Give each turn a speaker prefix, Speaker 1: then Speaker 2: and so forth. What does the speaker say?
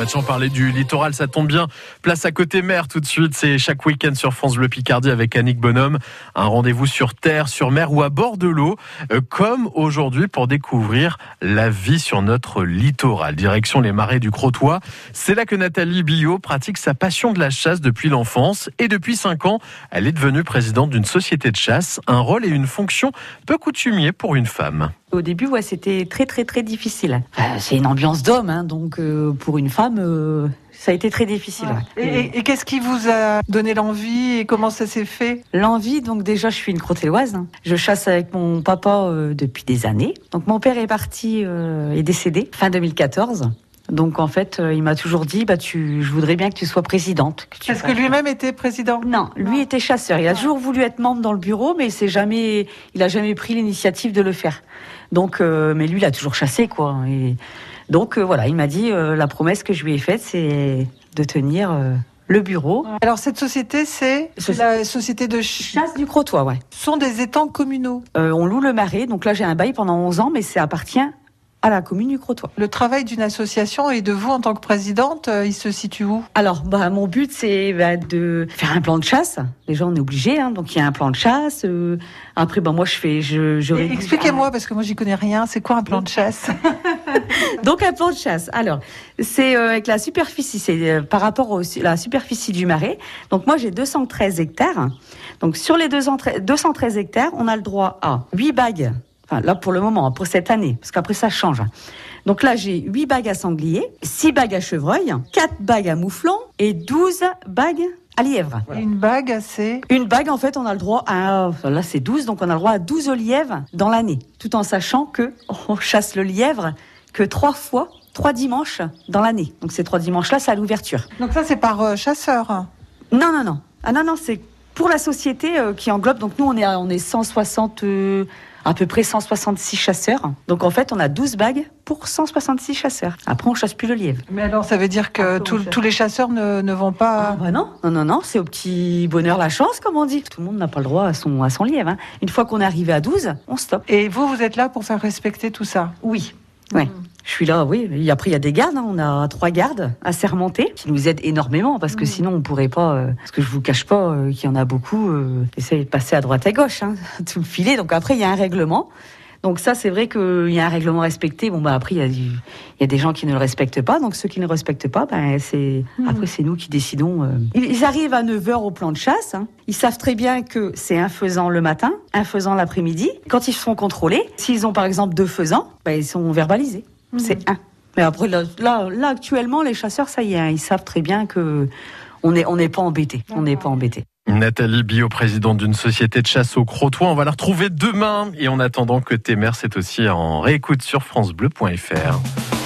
Speaker 1: Maintenant, parler du littoral, ça tombe bien. Place à côté mer tout de suite. C'est chaque week-end sur France Bleu Picardie avec Annick Bonhomme. Un rendez-vous sur terre, sur mer ou à bord de l'eau, euh, comme aujourd'hui pour découvrir la vie sur notre littoral. Direction les marais du Crotoy. C'est là que Nathalie Billot pratique sa passion de la chasse depuis l'enfance. Et depuis cinq ans, elle est devenue présidente d'une société de chasse. Un rôle et une fonction peu coutumier pour une femme.
Speaker 2: Au début, ouais, c'était très très très difficile. C'est une ambiance d'homme, hein, donc euh, pour une femme, euh, ça a été très difficile.
Speaker 3: Ouais. Et, et qu'est-ce qui vous a donné l'envie et comment ça s'est fait?
Speaker 2: L'envie, donc déjà, je suis une crottelloise. Hein. Je chasse avec mon papa euh, depuis des années. Donc mon père est parti, est décédé fin 2014. Donc en fait, euh, il m'a toujours dit, bah tu, je voudrais bien que tu sois présidente.
Speaker 3: Est-ce que lui-même était président?
Speaker 2: Non, lui était chasseur. Il a toujours voulu être membre dans le bureau, mais c'est jamais, il a jamais pris l'initiative de le faire. Donc, euh, mais lui, il a toujours chassé, quoi. Et donc euh, voilà, il m'a dit, euh, la promesse que je lui ai faite, c'est de tenir le bureau.
Speaker 3: Alors cette société, c'est
Speaker 2: Ce-
Speaker 3: la société de ch-
Speaker 2: Chasse du Crotoy, ouais.
Speaker 3: Ce sont des étangs communaux.
Speaker 2: Euh, on loue le marais, donc là j'ai un bail pendant 11 ans, mais ça appartient à la commune du Crotoy.
Speaker 3: Le travail d'une association et de vous en tant que présidente, euh, il se situe où?
Speaker 2: Alors, bah, mon but, c'est bah, de faire un plan de chasse. Déjà, on est obligé, hein, donc il y a un plan de chasse. euh, après, bah, moi, je fais, je, je
Speaker 3: Expliquez-moi, parce que moi j'y connais rien, c'est quoi un plan de chasse?
Speaker 2: Donc, un plan de chasse. Alors, c'est euh, avec la superficie, c'est euh, par rapport à la superficie du marais. Donc, moi, j'ai 213 hectares. Donc, sur les 213 213 hectares, on a le droit à 8 bagues. Enfin, là, pour le moment, hein, pour cette année, parce qu'après, ça change. Donc là, j'ai 8 bagues à sanglier, 6 bagues à chevreuil, 4 bagues à mouflon et 12 bagues à lièvre.
Speaker 3: Et Une bague, c'est
Speaker 2: Une bague, en fait, on a le droit à, là c'est 12, donc on a le droit à 12 lièvres dans l'année. Tout en sachant que on chasse le lièvre que trois fois, trois dimanches dans l'année. Donc ces trois dimanches-là, c'est à l'ouverture.
Speaker 3: Donc ça c'est par euh, chasseur.
Speaker 2: Non, non, non. Ah non, non, c'est pour la société euh, qui englobe. Donc nous, on est, à- on est 160, euh, à peu près 166 chasseurs. Donc en fait, on a 12 bagues pour 166 chasseurs. Après, on chasse plus le lièvre.
Speaker 3: Mais alors ça veut dire que
Speaker 2: Ah,
Speaker 3: tous- les chasseurs ne, ne vont
Speaker 2: Ah
Speaker 3: pas...
Speaker 2: bah non, non, non, non, c'est au petit bonheur la chance, comme on dit. Tout le monde n'a pas le droit à son, à son lièvre. hein. Une fois qu'on est arrivé à 12, on stoppe.
Speaker 3: Et vous, vous êtes là pour faire respecter tout ça?
Speaker 2: Oui. Ouais. Je suis là, oui. Et après, il y a des gardes. hein. On a trois gardes à sermenter qui nous aident énormément parce que sinon, on pourrait pas. euh, parce que je vous cache pas euh, qu'il y en a beaucoup. Euh, essayent de passer à droite à gauche, hein, tout le filet. Donc après, il y a un règlement. Donc ça, c'est vrai qu'il y a un règlement respecté. Bon bah après, il y, a du- il y a des gens qui ne le respectent pas. Donc ceux qui ne le respectent pas, ben c'est après c'est nous qui décidons. euh. Ils ils arrivent à 9 h au plan de chasse. hein. Ils savent très bien que c'est un faisant le matin, un faisant l'après-midi. Quand ils se font contrôler, s'ils ont par exemple deux faisans, ben, ils sont verbalisés. C'est un. Mais après là, là, là, actuellement, les chasseurs, ça y est, hein, ils savent très bien que on n'est on n'est pas embêté. On n'est pas embêté.
Speaker 1: Nathalie Billot, présidente d'une société de chasse au Crotoy. On va la retrouver demain. Et en attendant que tes mères, c'est aussi en réécoute sur FranceBleu.fr.